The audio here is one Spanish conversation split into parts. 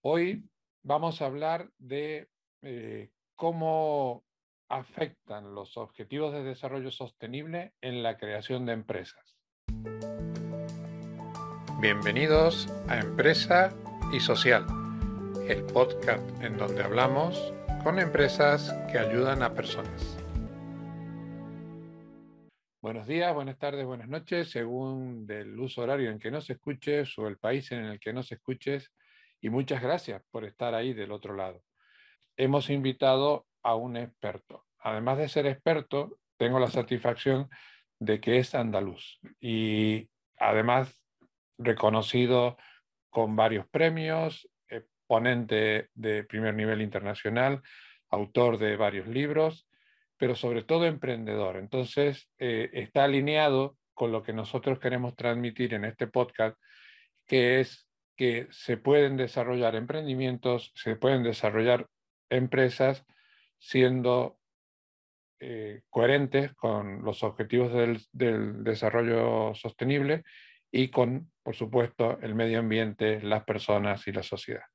Hoy vamos a hablar de eh, cómo afectan los objetivos de desarrollo sostenible en la creación de empresas. Bienvenidos a Empresa y Social, el podcast en donde hablamos con empresas que ayudan a personas. Buenos días, buenas tardes, buenas noches, según del uso horario en que nos escuches o el país en el que nos escuches y muchas gracias por estar ahí del otro lado. Hemos invitado a un experto. Además de ser experto, tengo la satisfacción de que es andaluz y además reconocido con varios premios, eh, ponente de primer nivel internacional, autor de varios libros, pero sobre todo emprendedor. Entonces, eh, está alineado con lo que nosotros queremos transmitir en este podcast, que es que se pueden desarrollar emprendimientos, se pueden desarrollar empresas siendo eh, coherentes con los objetivos del, del, desarrollo sostenible y con, por supuesto, el medio ambiente, las personas y la sociedad.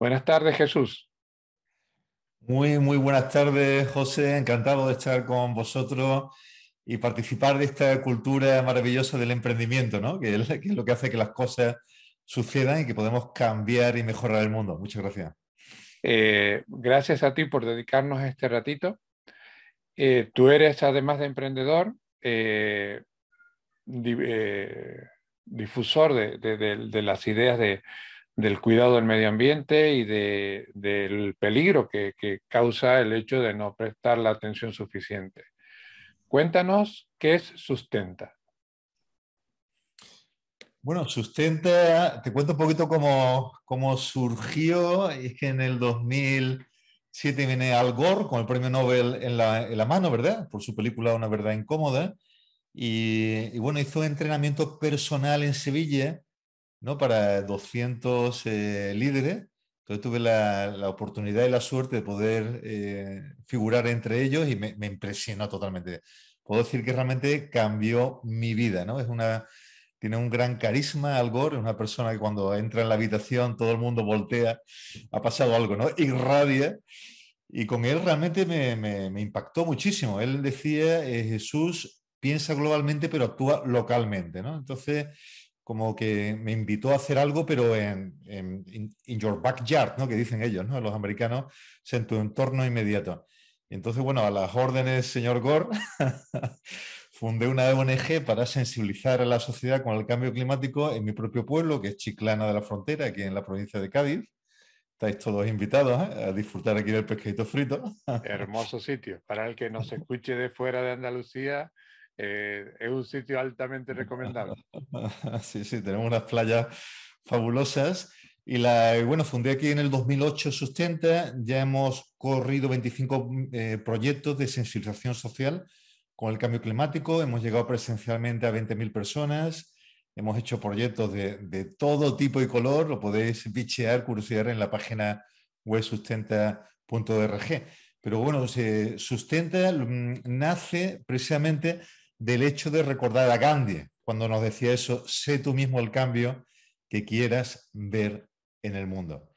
Buenas tardes, Jesús. Muy, muy buenas tardes, José. Encantado de estar con vosotros y participar de esta cultura maravillosa del emprendimiento, ¿no? que, es, que es lo que hace que las cosas sucedan y que podemos cambiar y mejorar el mundo. Muchas gracias. Eh, gracias a ti por dedicarnos este ratito. Eh, tú eres, además de emprendedor, eh, di, difusor de, de, de, de, las ideas del cuidado del medio ambiente y del peligro que, que causa el hecho de no prestar la atención suficiente. Cuéntanos qué es Sustenta. Bueno, Sustenta, te cuento un poquito cómo, cómo surgió. Es que en el 2007 viene Al Gore con el premio Nobel en la, en la mano, ¿verdad? Por su película Una verdad incómoda. Y, y, bueno, hizo entrenamiento personal en Sevilla, ¿no? Para 200 eh, líderes. Entonces tuve la, la, oportunidad y la suerte de poder eh, figurar entre ellos y me, me impresionó totalmente. Puedo decir que realmente cambió mi vida, ¿no? Es una tiene un gran carisma, Al Gore, es una persona que cuando entra en la habitación todo el mundo voltea, ha pasado algo, ¿no? Irradia. Y con él realmente me, me, me impactó muchísimo. Él decía, eh, Jesús piensa globalmente pero actúa localmente, ¿no? Entonces, como que me invitó a hacer algo, pero en, en in your backyard, ¿no? Que dicen ellos, ¿no? Los americanos, en tu entorno inmediato. Entonces, bueno, a las órdenes, señor Gore, fundé una ONG para sensibilizar a la sociedad con el cambio climático en mi propio pueblo, que es Chiclana de la Frontera, aquí en la provincia de Cádiz. Estáis todos invitados ¿eh? a disfrutar aquí del pescadito frito. Hermoso sitio. Para el que nos escuche de fuera de Andalucía, eh, es un sitio altamente recomendable. Sí, sí, tenemos unas playas fabulosas. Y la, bueno, fundé aquí en el 2008 Sustenta, ya hemos corrido 25 eh, proyectos de sensibilización social con el cambio climático, hemos llegado presencialmente a 20.000 personas, hemos hecho proyectos de, todo tipo y color, lo podéis bichear, curiosidad en la página web sustenta.org. Pero bueno, sustenta, mm, nace precisamente del hecho de recordar a Gandhi, cuando nos decía eso, sé tú mismo el cambio que quieras ver en el mundo.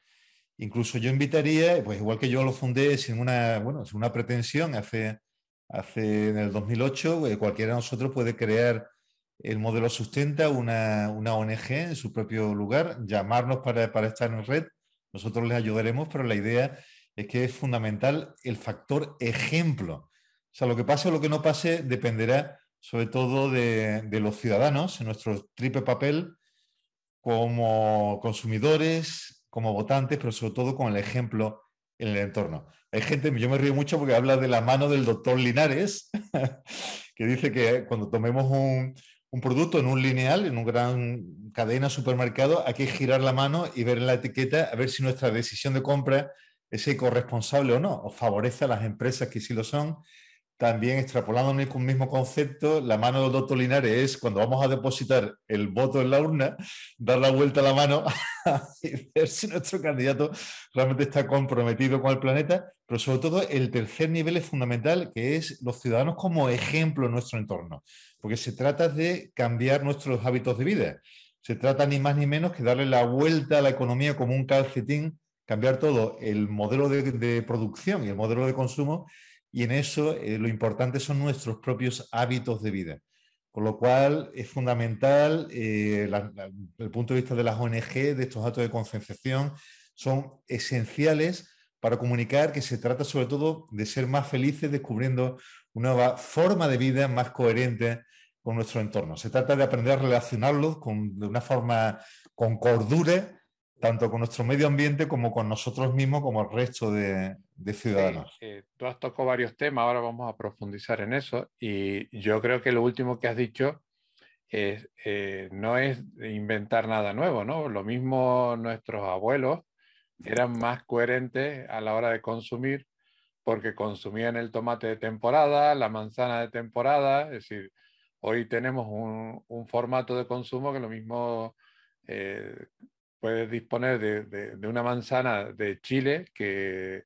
Incluso yo invitaría, pues igual que yo lo fundé sin una, bueno, sin una pretensión hace hace en el 2008, eh, cualquiera de nosotros puede crear el modelo Sustenta, una, una ONG en su propio lugar, llamarnos para, para, estar en red, nosotros les ayudaremos, pero la idea es que es fundamental el factor ejemplo. O sea, lo que pase o lo que no pase dependerá sobre todo de, de los ciudadanos en nuestro triple papel como consumidores, como votantes, pero sobre todo con el ejemplo en el entorno. Hay gente, yo me río mucho porque habla de la mano del doctor Linares, que dice que cuando tomemos un, producto en un lineal, en una gran cadena supermercado, hay que girar la mano y ver en la etiqueta a ver si nuestra decisión de compra es ecorresponsable o no, o favorece a las empresas que sí lo son. También extrapolando un mismo concepto, la mano del doctor Linares es cuando vamos a depositar el voto en la urna, dar la vuelta a la mano y ver si nuestro candidato realmente está comprometido con el planeta, pero sobre todo el tercer nivel es fundamental, que es los ciudadanos como ejemplo en nuestro entorno, porque se trata de cambiar nuestros hábitos de vida. Se trata ni más ni menos que darle la vuelta a la economía como un calcetín, cambiar todo el modelo de, producción y el modelo de consumo, y en eso eh, lo importante son nuestros propios hábitos de vida. Con lo cual es fundamental, eh, el punto de vista de las ONG, de estos actos de concienciación, son esenciales para comunicar que se trata sobre todo de ser más felices descubriendo una nueva forma de vida más coherente con nuestro entorno. Se trata de aprender a relacionarlos de una forma con cordura, tanto con nuestro medio ambiente como con nosotros mismos, como el resto de, ciudadanos. Eh, tú has tocado varios temas, ahora vamos a profundizar en eso. Y yo creo que lo último que has dicho es, eh, no es inventar nada nuevo, ¿no? Lo mismo nuestros abuelos eran más coherentes a la hora de consumir porque consumían el tomate de temporada, la manzana de temporada, es decir, Hoy tenemos un, formato de consumo que lo mismo eh, puedes disponer de, una manzana de Chile que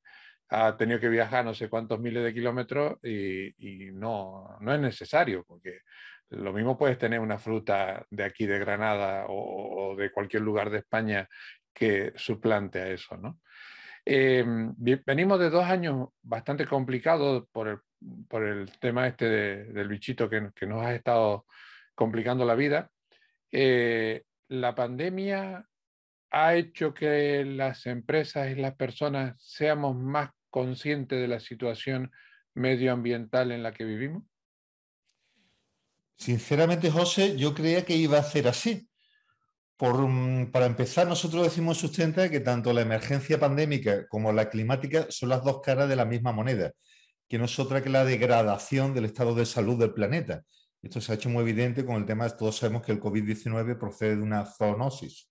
ha tenido que viajar no sé cuántos miles de kilómetros y, no, no, es necesario, porque lo mismo puedes tener una fruta de aquí de Granada o, de cualquier lugar de España que suplante a eso, ¿no? Eh, venimos de dos años bastante complicados por el por el tema este del bichito que, nos ha estado complicando la vida, eh, la pandemia ha hecho que las empresas y las personas seamos más conscientes de la situación medioambiental en la que vivimos? Sinceramente, José, yo creía que iba a ser así. Por, para empezar, nosotros decimos Sustenta que tanto la emergencia pandémica como la climática son las dos caras de la misma moneda que no es otra que la degradación del estado de salud del planeta. Esto se ha hecho muy evidente con el tema, todos sabemos que el COVID-19 procede de una zoonosis,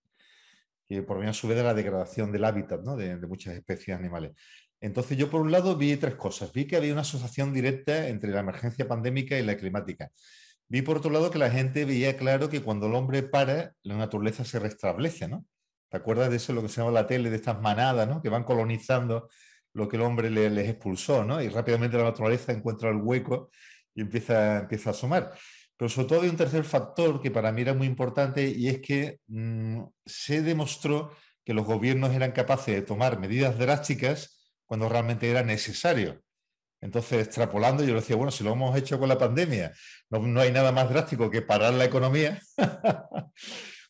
que proviene a su vez de la degradación del hábitat de, muchas especies animales. Entonces yo por un lado vi tres cosas. Vi que había una asociación directa entre la emergencia pandémica y la climática. Vi por otro lado que la gente veía claro que cuando el hombre para, la naturaleza se restablece, ¿no? ¿Te acuerdas de eso, lo que se llama la tele, de estas manadas, ¿no? Que van colonizando lo que el hombre les expulsó, ¿no? Y rápidamente la naturaleza encuentra el hueco y empieza, empieza a asomar. Pero sobre todo hay un tercer factor que para mí era muy importante y es que mm, se demostró que los gobiernos eran capaces de tomar medidas drásticas cuando realmente era necesario. Entonces, extrapolando, yo decía, bueno, si lo hemos hecho con la pandemia, no, no hay nada más drástico que parar la economía.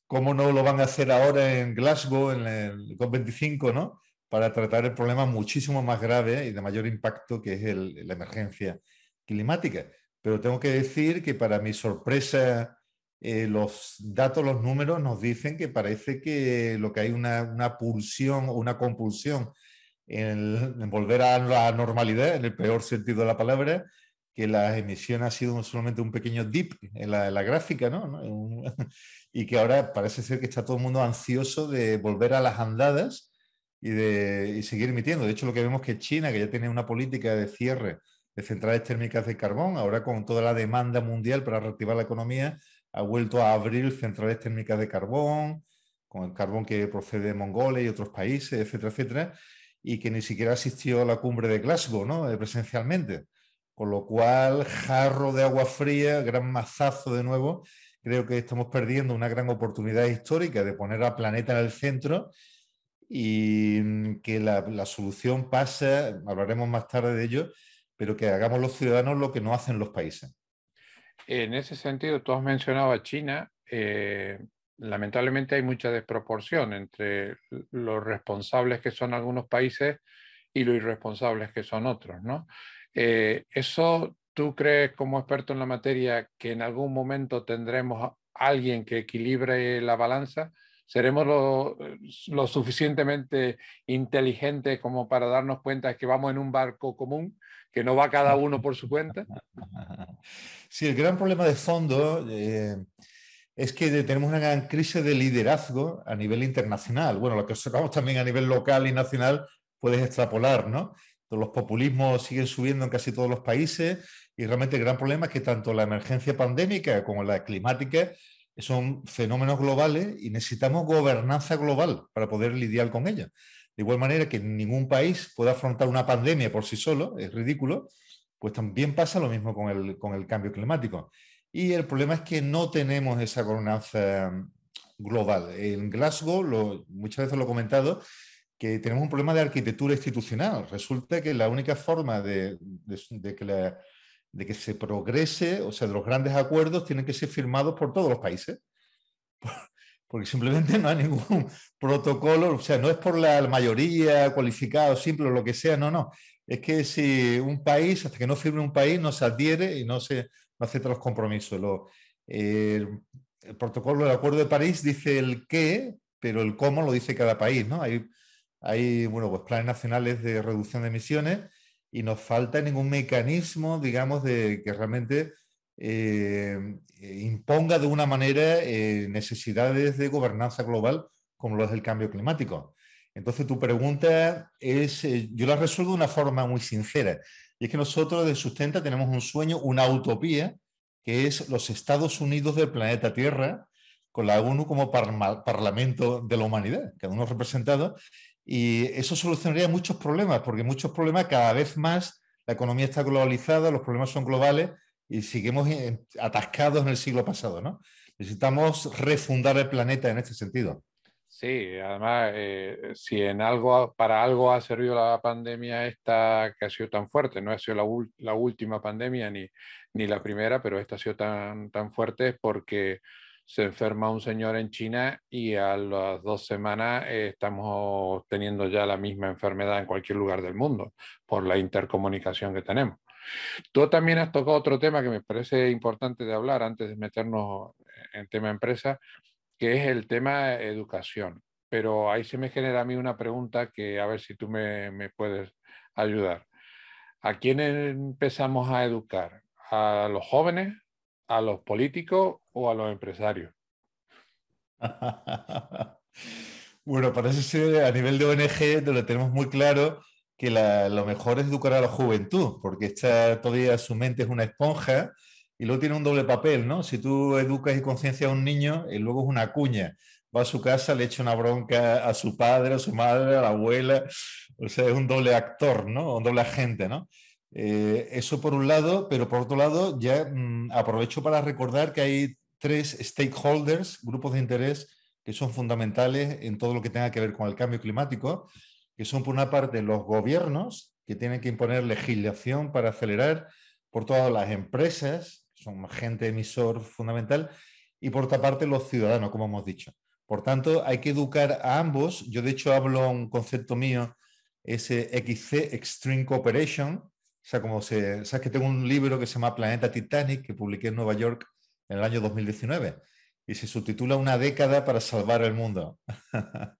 ¿Cómo no lo van a hacer ahora en Glasgow, en el COP25, ¿no? para tratar el problema muchísimo más grave y de mayor impacto que es la emergencia climática. Pero tengo que decir que para mi sorpresa, eh, los datos, los números nos dicen que parece que lo que hay una, una pulsión o una compulsión en, volver a la normalidad, en el peor sentido de la palabra, que las emisiones ha sido solamente un pequeño dip en la, la gráfica, ¿no? y que ahora parece ser que está todo el mundo ansioso de volver a las andadas y, de, seguir emitiendo. De hecho, lo que vemos que China, que ya tiene una política de cierre de centrales térmicas de carbón, ahora con toda la demanda mundial para reactivar la economía, ha vuelto a abrir centrales térmicas de carbón, con el carbón que procede de Mongolia y otros países, etcétera, etcétera, y que ni siquiera asistió a la cumbre de Glasgow, ¿no? Eh, presencialmente. Con lo cual, jarro de agua fría, gran mazazo de nuevo. Creo que estamos perdiendo una gran oportunidad histórica de poner al planeta en el centro y mm, que la, solución pasa, hablaremos más tarde de ello, pero que hagamos los ciudadanos lo que no hacen los países. En ese sentido, tú has mencionado a China. Eh, lamentablemente hay mucha desproporción entre los responsables que son algunos países y los irresponsables que son otros, ¿no? Eh, ¿Eso tú crees como experto en la materia que en algún momento tendremos alguien que equilibre la balanza? seremos lo, suficientemente inteligentes como para darnos cuenta de que vamos en un barco común, que no va cada uno por su cuenta. Sí, el gran problema de fondo eh, es que tenemos una gran crisis de liderazgo a nivel internacional. Bueno, lo que observamos también a nivel local y nacional puedes extrapolar, ¿no? Los populismos siguen subiendo en casi todos los países y realmente el gran problema es que tanto la emergencia pandémica como la climática son fenómenos globales y necesitamos gobernanza global para poder lidiar con ellos. De igual manera que ningún país puede afrontar una pandemia por sí solo, es ridículo, pues también pasa lo mismo con el, cambio climático. Y el problema es que no tenemos esa gobernanza global. En Glasgow, muchas veces lo he comentado, que tenemos un problema de arquitectura institucional. Resulta que la única forma de, que, de que se progrese, o sea, de los grandes acuerdos, tienen que ser firmados por todos los países porque simplemente no hay ningún protocolo, o sea, no es por la mayoría cualificada o simple o lo que sea, no, no. Es que si un país, hasta que no firme un país, no se adhiere y no, se, acepta los compromisos. el, protocolo del Acuerdo de París dice el qué, pero el cómo lo dice cada país, ¿no? Hay, hay bueno, pues planes nacionales de reducción de emisiones y nos falta ningún mecanismo, digamos, de que realmente eh, imponga de una manera eh, necesidades de gobernanza global como lo es cambio climático. Entonces tu pregunta es, eh, yo la resuelvo de una forma muy sincera, y es que nosotros de Sustenta tenemos un sueño, una utopía, que es los Estados Unidos del planeta Tierra, con la ONU como parlamento de la humanidad, cada uno representado, y eso solucionaría muchos problemas, porque muchos problemas cada vez más, la economía está globalizada, los problemas son globales, y seguimos atascados en el siglo pasado, ¿no? Necesitamos refundar el planeta en este sentido. Sí, además, eh, si en algo, para algo ha servido la pandemia esta que ha sido tan fuerte, no ha sido la, última pandemia ni, ni, la primera, pero esta ha sido tan, tan fuerte es porque se enferma un señor en China y a las dos semanas eh, estamos teniendo ya la misma enfermedad en cualquier lugar del mundo por la intercomunicación que tenemos. Tú también has tocado otro tema que me parece importante de hablar antes de meternos en tema empresa, que es el tema educación. Pero ahí se me genera a mí una pregunta que a ver si tú me, puedes ayudar. ¿A quién empezamos a educar? ¿A los jóvenes, a los políticos o a los empresarios? bueno, parece ser a nivel de ONG lo tenemos muy claro que lo mejor es educar a la juventud, porque está todavía su mente es una esponja y luego tiene un doble papel, ¿no? Si tú educas y conciencias a un niño, y luego es una cuña. Va a su casa, le echa una bronca a su padre, a su madre, a la abuela. O sea, es un doble actor, ¿no? Un doble agente, ¿no? Eh, eso por un lado, pero por otro lado, ya mm, aprovecho para recordar que hay tres stakeholders, grupos de interés, que son fundamentales en todo lo que tenga que ver con el cambio climático que son por una parte los gobiernos, que tienen que imponer legislación para acelerar, por todas las empresas, son agente emisor fundamental, y por otra parte los ciudadanos, como hemos dicho. Por tanto, hay que educar a ambos. Yo, de hecho, hablo un concepto mío, ese XC, Extreme Cooperation. O sea, como se, sabes que tengo un libro que se llama Planeta Titanic, que publiqué en Nueva York en el año 2019, y se subtitula Una década para salvar el mundo.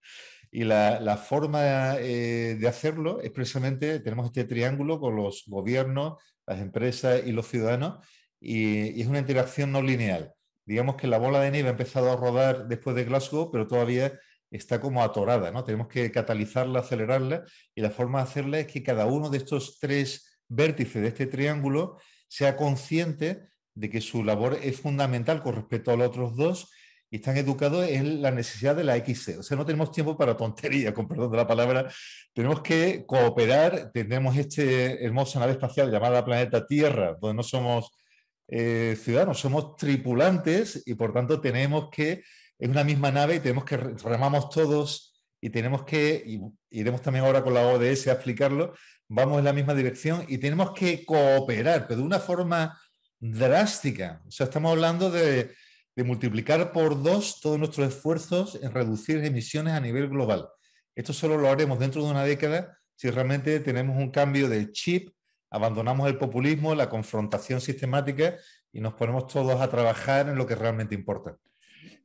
Y la, forma eh, de hacerlo es precisamente, tenemos este triángulo con los gobiernos, las empresas y los ciudadanos, y, es una interacción no lineal. Digamos que la bola de nieve ha empezado a rodar después de Glasgow, pero todavía está como atorada, ¿no? Tenemos que catalizarla, acelerarla, y la forma de hacerla es que cada uno de estos tres vértices de este triángulo sea consciente de que su labor es fundamental con respecto a los otros dos y están educados en la necesidad de la XC. O sea, no tenemos tiempo para tonterías, con perdón de la palabra. Tenemos que cooperar. Tenemos este hermosa nave espacial llamada Planeta Tierra, donde no somos eh, ciudadanos, somos tripulantes y por tanto tenemos que, es una misma nave y tenemos que, remamos todos y tenemos que, iremos también ahora con la ODS a explicarlo, vamos en la misma dirección y tenemos que cooperar, pero de una forma drástica. O sea, estamos hablando de de multiplicar por dos todos nuestros esfuerzos en reducir emisiones a nivel global. Esto solo lo haremos dentro de una década si realmente tenemos un cambio de chip, abandonamos el populismo, la confrontación sistemática y nos ponemos todos a trabajar en lo que realmente importa.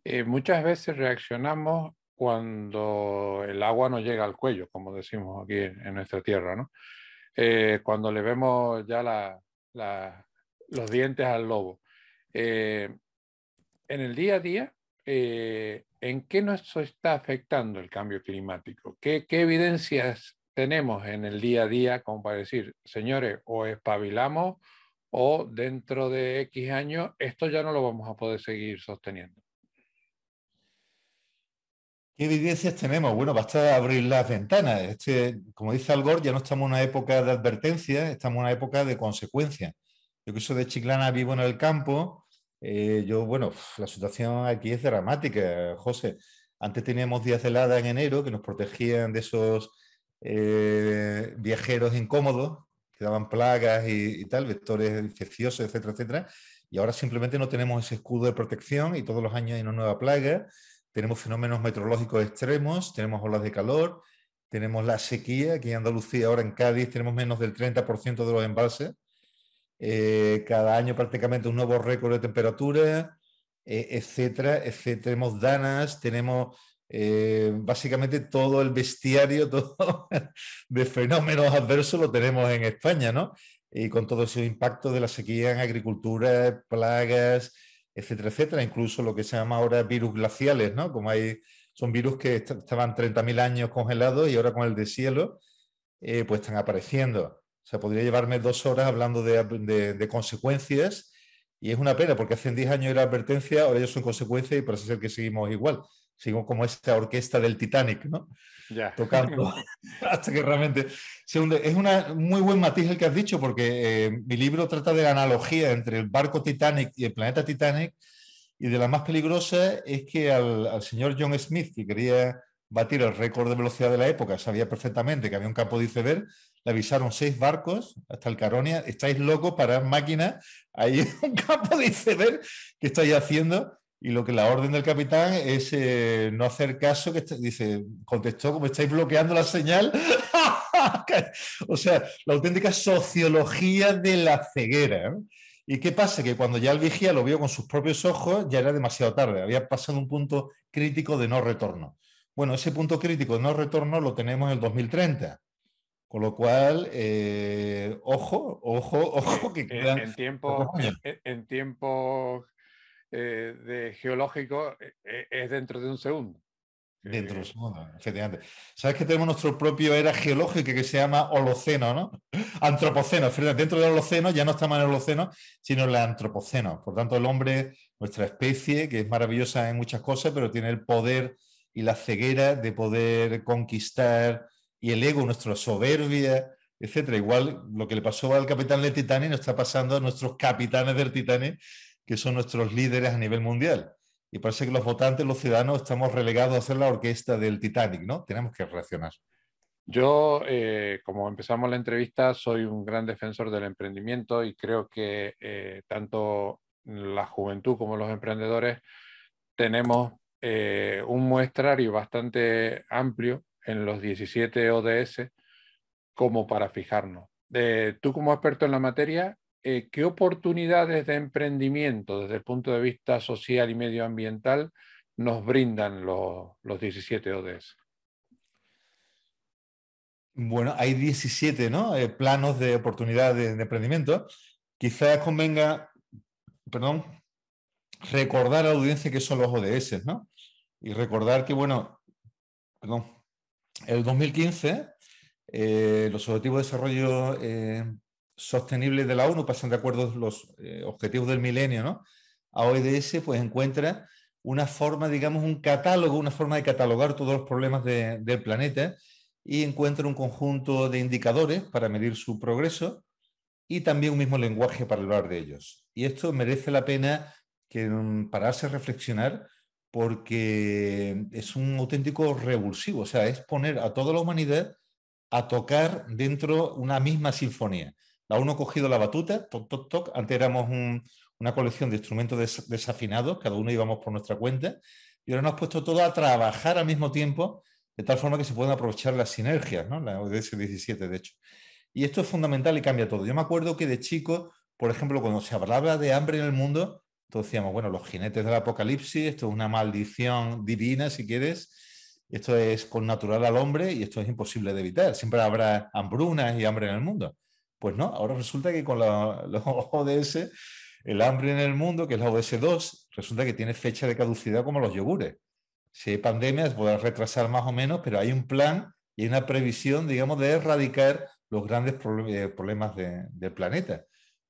Eh, muchas veces reaccionamos cuando el agua no llega al cuello, como decimos aquí en, nuestra tierra, ¿no? Eh, cuando le vemos ya los dientes al lobo. Eh, en el día a día, eh, ¿en qué nos está afectando el cambio climático? ¿Qué, evidencias tenemos en el día a día como para decir, señores, o espabilamos o dentro de X años esto ya no lo vamos a poder seguir sosteniendo? ¿Qué evidencias tenemos? Bueno, basta abrir las ventanas. Este, como dice Al ya no estamos en una época de advertencia, estamos en una época de consecuencia. Yo que soy de Chiclana, vivo en el campo, Eh, yo, bueno, la situación aquí es dramática, José. Antes teníamos días de helada en enero que nos protegían de esos eh, viajeros incómodos, que daban plagas y, tal, vectores infecciosos, etcétera, etcétera. Y ahora simplemente no tenemos ese escudo de protección y todos los años hay una nueva plaga. Tenemos fenómenos meteorológicos extremos, tenemos olas de calor, tenemos la sequía. Aquí en Andalucía, ahora en Cádiz, tenemos menos del 30% de los embalses. Eh, cada año prácticamente un nuevo récord de temperatura, eh, etcétera, etcétera. Tenemos danas, tenemos eh, básicamente todo el bestiario todo de fenómenos adversos lo tenemos en España, ¿no? Y con todo ese impacto de la sequía en agricultura, plagas, etcétera, etcétera. Incluso lo que se llama ahora virus glaciales, ¿no? Como hay, son virus que estaban 30.000 años congelados y ahora con el deshielo, pues están apareciendo. O podría llevarme dos horas hablando de, consecuencias y es una pena porque hace 10 años era advertencia, ahora ya son consecuencias y parece ser que seguimos igual. Seguimos como esta orquesta del Titanic, ¿no? Ya. Tocando hasta que realmente se hunde. Es un muy buen matiz el que has dicho porque eh, mi libro trata de la analogía entre el barco Titanic y el planeta Titanic y de la más peligrosa es que al, al señor John Smith, que quería batir el récord de velocidad de la época, sabía perfectamente que había un campo de iceberg, le avisaron seis barcos hasta el Caronia, estáis locos para máquinas, hay un campo de iceberg que estáis haciendo y lo que la orden del capitán es eh, no hacer caso, que dice, contestó como estáis bloqueando la señal. o sea, la auténtica sociología de la ceguera. ¿Y qué pasa? Que cuando ya el vigía lo vio con sus propios ojos, ya era demasiado tarde, había pasado un punto crítico de no retorno. Bueno, ese punto crítico de no retorno lo tenemos en el 2030. Con lo cual, eh, ojo, ojo, ojo, que en tiempo, en, tiempo eh, de geológico eh, es dentro de un segundo. Dentro de un segundo, efectivamente. Sabes que tenemos nuestro propio era geológica que se llama Holoceno, ¿no? Antropoceno. Dentro del Holoceno ya no estamos en el Holoceno, sino en el Antropoceno. Por tanto, el hombre, nuestra especie, que es maravillosa en muchas cosas, pero tiene el poder y la ceguera de poder conquistar y el ego, nuestra soberbia, etcétera. Igual lo que le pasó al capitán del Titanic nos está pasando a nuestros capitanes del Titanic, que son nuestros líderes a nivel mundial. Y parece que los votantes, los ciudadanos, estamos relegados a ser la orquesta del Titanic, ¿no? Tenemos que reaccionar. Yo, eh, como empezamos la entrevista, soy un gran defensor del emprendimiento y creo que eh, tanto la juventud como los emprendedores tenemos eh, un muestrario bastante amplio en los 17 ODS como para fijarnos. tú como experto en la materia, eh, ¿qué oportunidades de emprendimiento desde el punto de vista social y medioambiental nos brindan los, los 17 ODS? Bueno, hay 17 ¿no? Eh, planos de oportunidad de, emprendimiento. Quizás convenga, perdón, recordar a la audiencia qué son los ODS, ¿no? Y recordar que, bueno, perdón, el 2015, eh, los Objetivos de Desarrollo Sostenible de la ONU pasan de acuerdo los eh, Objetivos del Milenio, ¿no? A OEDS pues encuentra una forma, digamos, un catálogo, una forma de catalogar todos los problemas del planeta y encuentra un conjunto de indicadores para medir su progreso y también un mismo lenguaje para hablar de ellos. Y esto merece la pena que mm, pararse a reflexionar porque es un auténtico revulsivo, o sea, es poner a toda la humanidad a tocar dentro una misma sinfonía. La uno cogido la batuta, toc, toc, toc, antes éramos una colección de instrumentos desafinados, cada uno íbamos por nuestra cuenta, y ahora nos hemos puesto todo a trabajar al mismo tiempo, de tal forma que se puedan aprovechar las sinergias, ¿no? la ODS 17, de hecho. Y esto es fundamental y cambia todo. Yo me acuerdo que de chico, por ejemplo, cuando se hablaba de hambre en el mundo, entonces decíamos, bueno, los jinetes del apocalipsis, esto es una maldición divina, si quieres, esto es con natural al hombre y esto es imposible de evitar. Siempre habrá hambrunas y hambre en el mundo. Pues no, ahora resulta que con los ODS, el hambre en el mundo, que es la ODS 2, resulta que tiene fecha de caducidad como los yogures. Si hay pandemias, puede retrasar más o menos, pero hay un plan y una previsión, digamos, de erradicar los grandes eh, problemas del planeta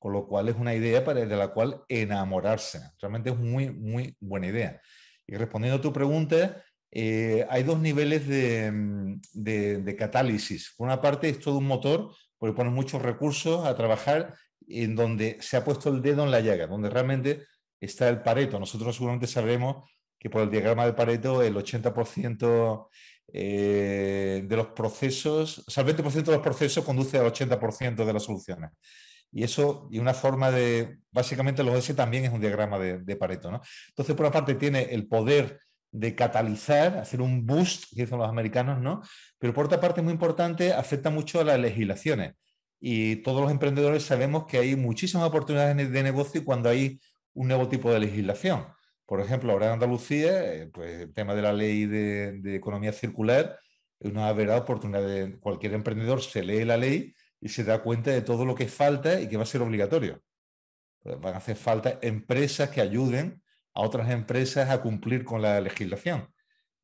con lo cual es una idea para, de la cual enamorarse. Realmente es muy, muy buena idea. Y respondiendo a tu pregunta, eh, hay dos niveles de, de, catálisis. Por una parte, es todo un motor, porque pone muchos recursos a trabajar en donde se ha puesto el dedo en la llaga, donde realmente está el Pareto. Nosotros seguramente sabremos que por el diagrama de Pareto el 80% eh, de los procesos, o sea, el 20% de los procesos conduce al 80% de las soluciones. Y eso, y una forma de, básicamente los ODS también es un diagrama de, Pareto. ¿no? Entonces, por una parte, tiene el poder de catalizar, hacer un boost, que dicen los americanos, ¿no? Pero por otra parte, muy importante, afecta mucho a las legislaciones. Y todos los emprendedores sabemos que hay muchísimas oportunidades de negocio cuando hay un nuevo tipo de legislación. Por ejemplo, ahora en Andalucía, eh, pues el tema de la ley de, economía circular es una verdadera oportunidad. De, cualquier emprendedor se lee la ley y se da cuenta de todo lo que falta y que va a ser obligatorio. Pues van a hacer falta empresas que ayuden a otras empresas a cumplir con la legislación.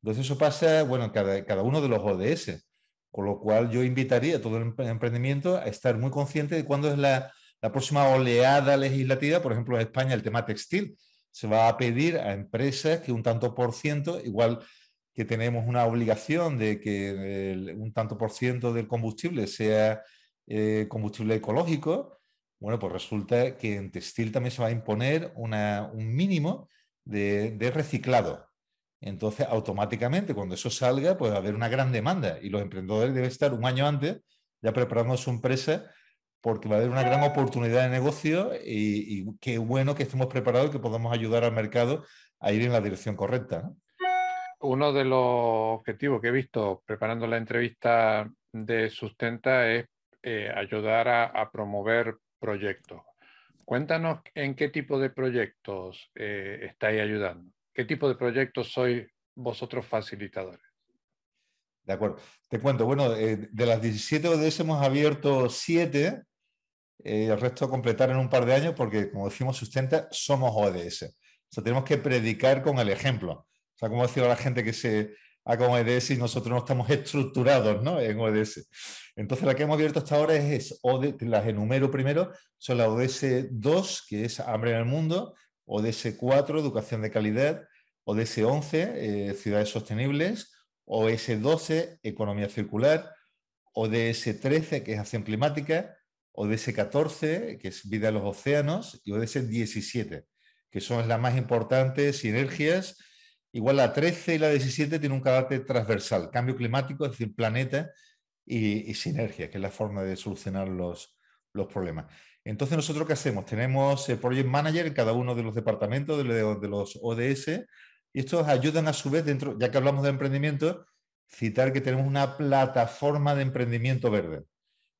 Entonces eso pasa, bueno, en cada, uno de los ODS. Con lo cual yo invitaría a todo el emprendimiento a estar muy consciente de cuándo es la, próxima oleada legislativa, por ejemplo, en España el tema textil. Se va a pedir a empresas que un tanto por ciento, igual que tenemos una obligación de que un tanto por ciento del combustible sea eh, combustible ecológico, bueno, pues resulta que en textil también se va a imponer un mínimo de, reciclado. Entonces, automáticamente, cuando eso salga, pues va a haber una gran demanda y los emprendedores deben estar un año antes ya preparando su empresa porque va a haber una gran oportunidad de negocio y, qué bueno que estemos preparados y que podamos ayudar al mercado a ir en la dirección correcta. Uno de los objetivos que he visto preparando la entrevista de Sustenta es eh, ayudar a, promover proyectos. Cuéntanos en qué tipo de proyectos eh, estáis ayudando. ¿Qué tipo de proyectos sois vosotros facilitadores? De acuerdo. Te cuento, bueno, eh, de las 17 ODS hemos abierto 7 eh, el resto completar en un par de años porque, como decimos, sustenta, somos ODS. O sea, tenemos que predicar con el ejemplo. O sea, como decía la gente que se haga con ODS y nosotros no estamos estructurados ¿no? en ODS. Entonces, la que hemos abierto hasta ahora es, las enumero primero, son la ODS 2, que es Hambre en el Mundo, ODS 4, Educación de Calidad, ODS 11, eh, Ciudades Sostenibles, ODS 12, Economía Circular, ODS 13, que es Acción Climática, ODS 14, que es Vida en los Océanos, y ODS 17, que son las más importantes sinergias. Igual la 13 y la 17 tienen un carácter transversal, cambio climático, es decir, planeta y, sinergia, que es la forma de solucionar los, los problemas. Entonces, ¿nosotros qué hacemos? Tenemos el Project Manager en cada uno de los departamentos de, de los ODS y estos ayudan a su vez, dentro, ya que hablamos de emprendimiento, citar que tenemos una plataforma de emprendimiento verde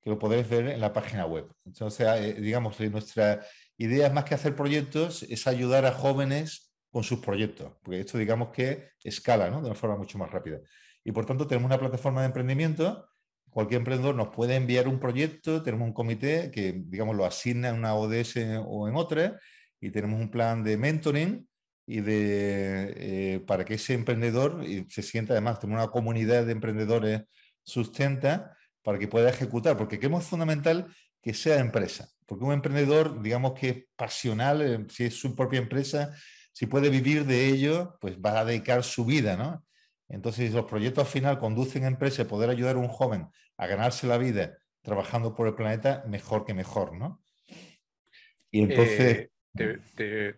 que lo podéis ver en la página web. Entonces, eh, digamos, nuestra idea es más que hacer proyectos, es ayudar a jóvenes con sus proyectos, porque esto digamos que escala ¿no? de una forma mucho más rápida. Y por tanto tenemos una plataforma de emprendimiento, cualquier emprendedor nos puede enviar un proyecto, tenemos un comité que digamos lo asigna en una ODS o en otra, y tenemos un plan de mentoring y de, eh, para que ese emprendedor se sienta además, tenemos una comunidad de emprendedores sustenta para que pueda ejecutar, porque creemos fundamental que sea empresa, porque un emprendedor, digamos que es pasional, eh, si es su propia empresa, si puede vivir de ello, pues va a dedicar su vida, ¿no? Entonces, si los proyectos al final conducen a empresa, poder ayudar a un joven a ganarse la vida trabajando por el planeta, mejor que mejor, ¿no? Y entonces... Eh,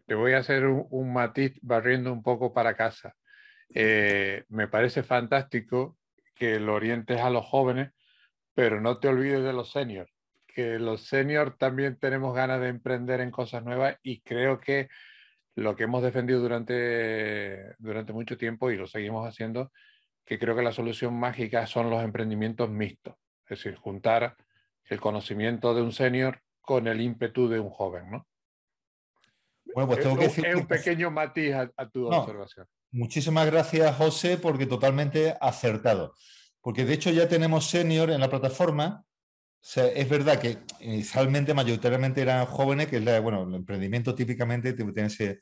te, voy a hacer un, matiz barriendo un poco para casa. Eh, me parece fantástico que lo orientes a los jóvenes pero no te olvides de los seniors, que los seniors también tenemos ganas de emprender en cosas nuevas y creo que lo que hemos defendido durante, durante mucho tiempo y lo seguimos haciendo, que creo que la solución mágica son los emprendimientos mixtos, es decir, juntar el conocimiento de un senior con el ímpetu de un joven, ¿no? Bueno, pues tengo que decir es un pequeño matiz a, tu observación. Muchísimas gracias, José, porque totalmente acertado porque de hecho ya tenemos senior en la plataforma. Es verdad que inicialmente, mayoritariamente eran jóvenes, que es bueno, el emprendimiento típicamente tiene ese.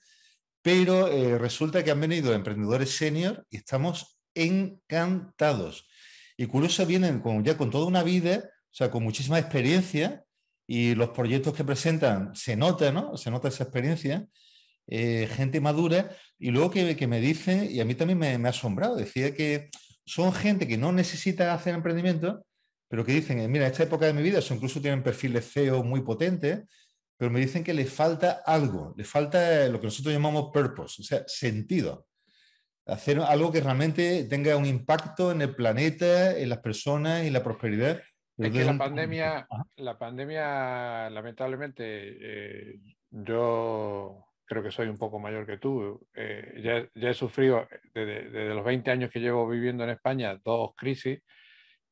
Pero eh, resulta que han venido emprendedores senior y estamos encantados. Y curioso vienen con, ya con toda una vida, o sea, con muchísima experiencia, y los proyectos que presentan se nota, ¿no? Se nota esa experiencia, eh, gente madura, y luego que, que, me dice, y a mí también me, me ha asombrado, decía que son gente que no necesita hacer emprendimiento, pero que dicen, mira, esta época de mi vida, o incluso tienen perfiles CEO muy potentes, pero me dicen que le falta algo, le falta lo que nosotros llamamos purpose, o sea, sentido. Hacer algo que realmente tenga un impacto en el planeta, en las personas y la prosperidad. Es que la pandemia, la pandemia, lamentablemente, eh, yo creo que soy un poco mayor que tú. Eh, ya, ya, he sufrido desde, desde, los 20 años que llevo viviendo en España dos crisis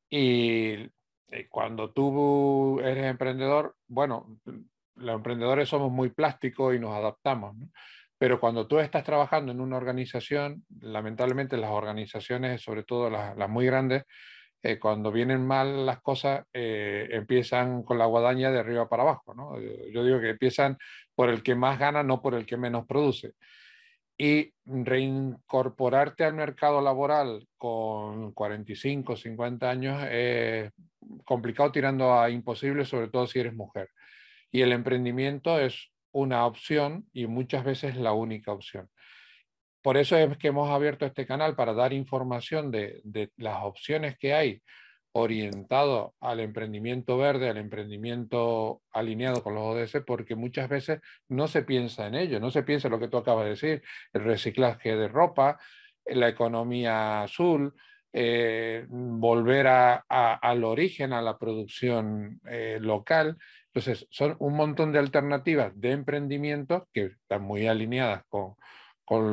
y eh, cuando tú eres emprendedor, bueno, los emprendedores somos muy plásticos y nos adaptamos, pero cuando tú estás trabajando en una organización, lamentablemente las organizaciones, sobre todo las, muy grandes, eh, cuando vienen mal las cosas, eh, empiezan con la guadaña de arriba para abajo. Yo digo que empiezan por el que más gana, no por el que menos produce. Y reincorporarte al mercado laboral con 45, 50 años es complicado tirando a imposible, sobre todo si eres mujer. Y el emprendimiento es una opción y muchas veces la única opción. Por eso es que hemos abierto este canal para dar información de, las opciones que hay orientado al emprendimiento verde, al emprendimiento alineado con los ODS, porque muchas veces no se piensa en ello, no se piensa en lo que tú acabas de decir, el reciclaje de ropa, la economía azul, eh, volver al origen, a la producción eh, local. Entonces, son un montón de alternativas de emprendimiento que están muy alineadas con,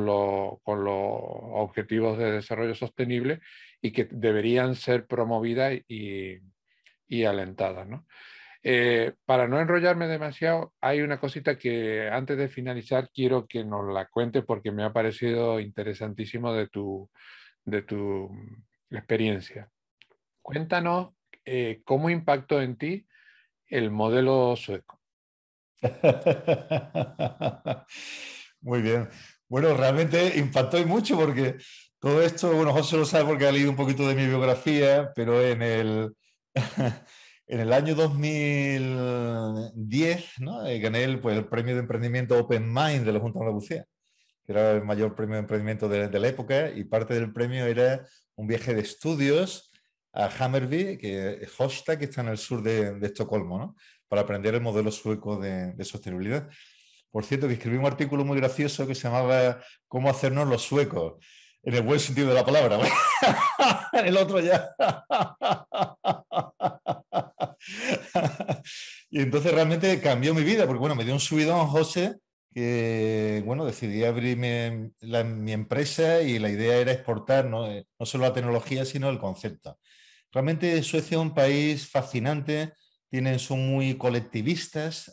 los objetivos de desarrollo sostenible y que deberían ser promovidas y, y alentadas. ¿no? Eh, para no enrollarme demasiado, hay una cosita que antes de finalizar quiero que nos la cuente porque me ha parecido interesantísimo de tu, de tu experiencia. Cuéntanos eh, cómo impactó en ti el modelo sueco. Muy bien. Bueno, realmente impactó y mucho porque todo esto, bueno, José lo sabe porque ha leído un poquito de mi biografía, pero en el, en el año 2010 ¿no? Eh, gané el, pues, el premio de emprendimiento Open Mind de la Junta de Andalucía, que era el mayor premio de emprendimiento de, de la época, y parte del premio era un viaje de estudios a Hammerby, que es Hosta, que está en el sur de, de Estocolmo, ¿no? para aprender el modelo sueco de, de sostenibilidad. Por cierto, que escribí un artículo muy gracioso que se llamaba Cómo hacernos los suecos, en el buen sentido de la palabra. en el otro ya. y entonces realmente cambió mi vida, porque bueno, me dio un subidón José, que bueno, decidí abrir mi, empresa y la idea era exportar ¿no? Eh, no solo la tecnología, sino el concepto. Realmente Suecia es un país fascinante tienen, son muy colectivistas.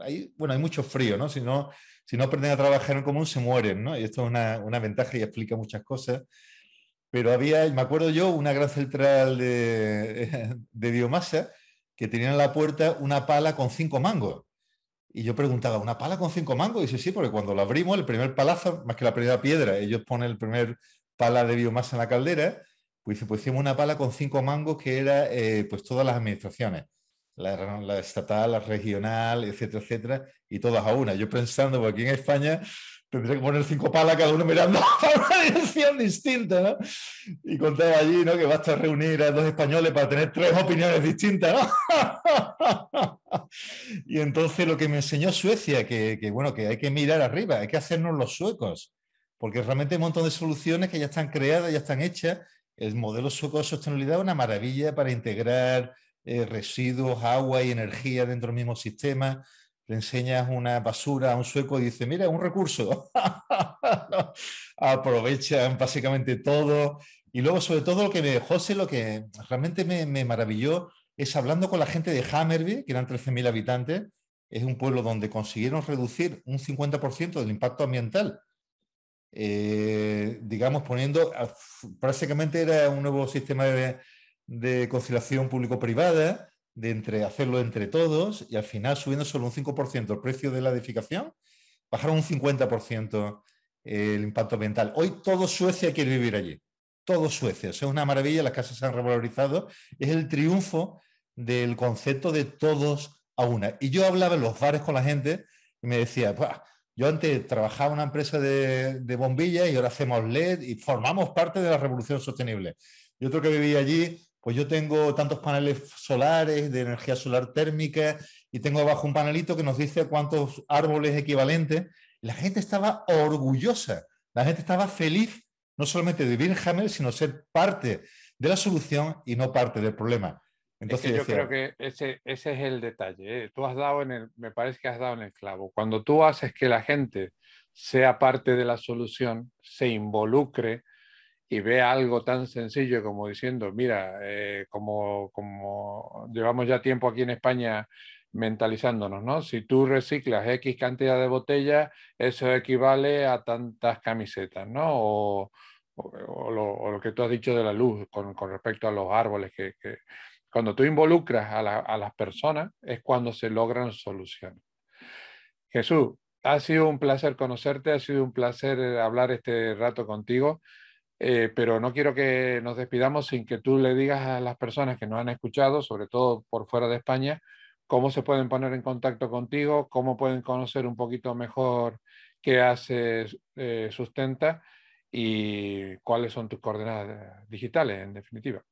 Hay, bueno, hay mucho frío, ¿no? Si, ¿no? Si no aprenden a trabajar en común, se mueren, ¿no? Y esto es una, una ventaja y explica muchas cosas. Pero había, me acuerdo yo, una gran central de, de biomasa que tenía en la puerta una pala con cinco mangos. Y yo preguntaba, ¿una pala con cinco mangos? Y dice, sí, porque cuando lo abrimos, el primer palazo, más que la primera piedra, ellos ponen el primer pala de biomasa en la caldera, pues, pues hicimos una pala con cinco mangos que era eh, pues todas las administraciones la, estatal, la regional, etcétera, etcétera, y todas a una. Yo pensando, porque aquí en España tendría que poner cinco palas cada uno mirando a una dirección distinta, ¿no? Y contaba allí, ¿no? Que basta reunir a dos españoles para tener tres opiniones distintas, ¿no? y entonces lo que me enseñó Suecia, que, que, bueno, que hay que mirar arriba, hay que hacernos los suecos, porque realmente hay un montón de soluciones que ya están creadas, ya están hechas. El modelo sueco de sostenibilidad es una maravilla para integrar eh, residuos, agua y energía dentro del mismo sistema. Le enseñas una basura a un sueco y dice, mira, un recurso. Aprovechan básicamente todo. Y luego, sobre todo, lo que me, José, lo que realmente me, maravilló es hablando con la gente de Hammerby, que eran 13.000 habitantes, es un pueblo donde consiguieron reducir un 50% del impacto ambiental. Eh, digamos, poniendo, prácticamente era un nuevo sistema de, de conciliación público-privada, de entre, hacerlo entre todos y al final subiendo solo un 5% el precio de la edificación, bajaron un 50% el impacto ambiental. Hoy todo Suecia quiere vivir allí, todo Suecia. es una maravilla, las casas se han revalorizado. Es el triunfo del concepto de todos a una. Y yo hablaba en los bares con la gente y me decía, yo antes trabajaba en una empresa de, de bombillas y ahora hacemos LED y formamos parte de la revolución sostenible. Y otro que vivía allí pues yo tengo tantos paneles solares de energía solar térmica y tengo abajo un panelito que nos dice cuántos árboles equivalentes. La gente estaba orgullosa, la gente estaba feliz no solamente de vivir en Hammer, sino ser parte de la solución y no parte del problema. Entonces, yo creo que ese, ese es el detalle. ¿eh? Tú has dado en el, me parece que has dado en el clavo. Cuando tú haces que la gente sea parte de la solución, se involucre y vea algo tan sencillo como diciendo, mira, eh, como, como llevamos ya tiempo aquí en España mentalizándonos, ¿no? Si tú reciclas X cantidad de botellas, eso equivale a tantas camisetas, ¿no? O, o, lo, que tú has dicho de la luz con, con respecto a los árboles que, que cuando tú involucras a, las personas es cuando se logran soluciones. Jesús, ha sido un placer conocerte, ha sido un placer eh, hablar este rato contigo, eh, pero no quiero que nos despidamos sin que tú le digas a las personas que nos han escuchado, sobre todo por fuera de España, cómo se pueden poner en contacto contigo, cómo pueden conocer un poquito mejor qué haces eh, Sustenta y cuáles son tus coordenadas digitales, en definitiva.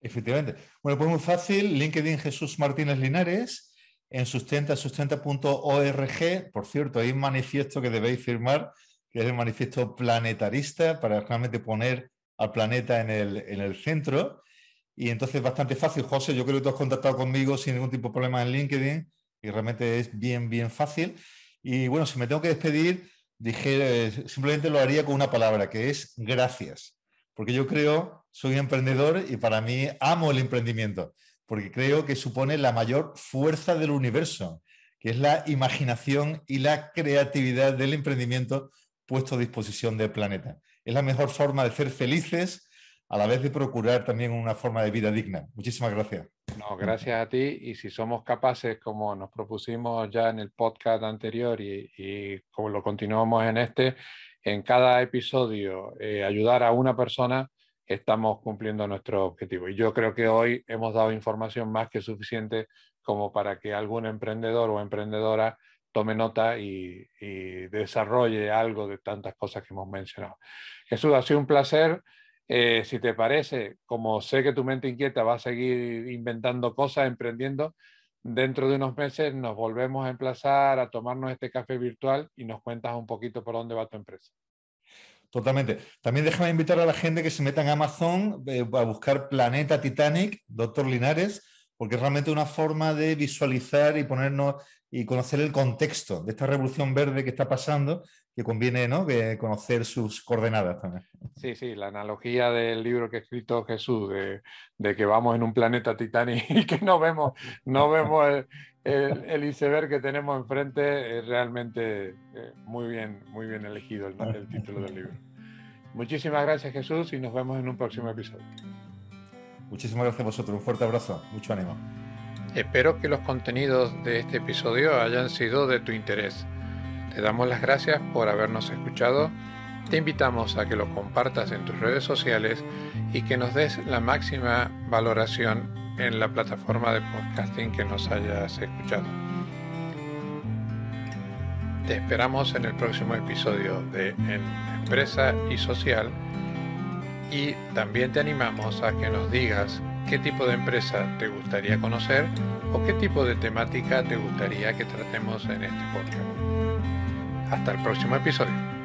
Efectivamente. Bueno, pues muy fácil, LinkedIn Jesús Martínez Linares, en sustenta, sustenta.org. Por cierto, hay un manifiesto que debéis firmar, que es el manifiesto planetarista, para realmente poner al planeta en el, en el centro. Y entonces es bastante fácil. José, yo creo que tú has contactado conmigo sin ningún tipo de problema en LinkedIn y realmente es bien, bien fácil. Y bueno, si me tengo que despedir, dije, simplemente lo haría con una palabra, que es gracias. Porque yo creo soy emprendedor y para mí amo el emprendimiento, porque creo que supone la mayor fuerza del universo, que es la imaginación y la creatividad del emprendimiento puesto a disposición del planeta. Es la mejor forma de ser felices a la vez de procurar también una forma de vida digna. Muchísimas gracias. No, gracias a ti y si somos capaces, como nos propusimos ya en el podcast anterior y, como lo continuamos en este, en cada episodio eh, ayudar a una persona, estamos cumpliendo nuestro objetivo. Y yo creo que hoy hemos dado información más que suficiente como para que algún emprendedor o emprendedora tome nota y, desarrolle algo de tantas cosas que hemos mencionado. Jesús, ha sido un placer. Eh, si te parece, como sé que tu mente inquieta va a seguir inventando cosas, emprendiendo, dentro de unos meses nos volvemos a emplazar a tomarnos este café virtual y nos cuentas un poquito por dónde va tu empresa. Totalmente. También déjame invitar a la gente que se meta en Amazon eh, a buscar Planeta Titanic, Doctor Linares, porque es realmente una forma de visualizar y ponernos y conocer el contexto de esta revolución verde que está pasando, que conviene ¿no? que conocer sus coordenadas también. Sí, sí, la analogía del libro que ha escrito Jesús, de, que vamos en un planeta Titanic y que no vemos, no vemos el, iceberg que tenemos enfrente, es realmente eh, muy, bien, muy bien elegido el título del libro. Muchísimas gracias Jesús y nos vemos en un próximo episodio. Muchísimas gracias a vosotros, un fuerte abrazo, mucho ánimo. Espero que los contenidos de este episodio hayan sido de tu interés. Te damos las gracias por habernos escuchado. Te invitamos a que lo compartas en tus redes sociales y que nos des la máxima valoración en la plataforma de podcasting que nos hayas escuchado. Te esperamos en el próximo episodio de empresa y social y también te animamos a que nos digas qué tipo de empresa te gustaría conocer o qué tipo de temática te gustaría que tratemos en este podcast. Hasta el próximo episodio.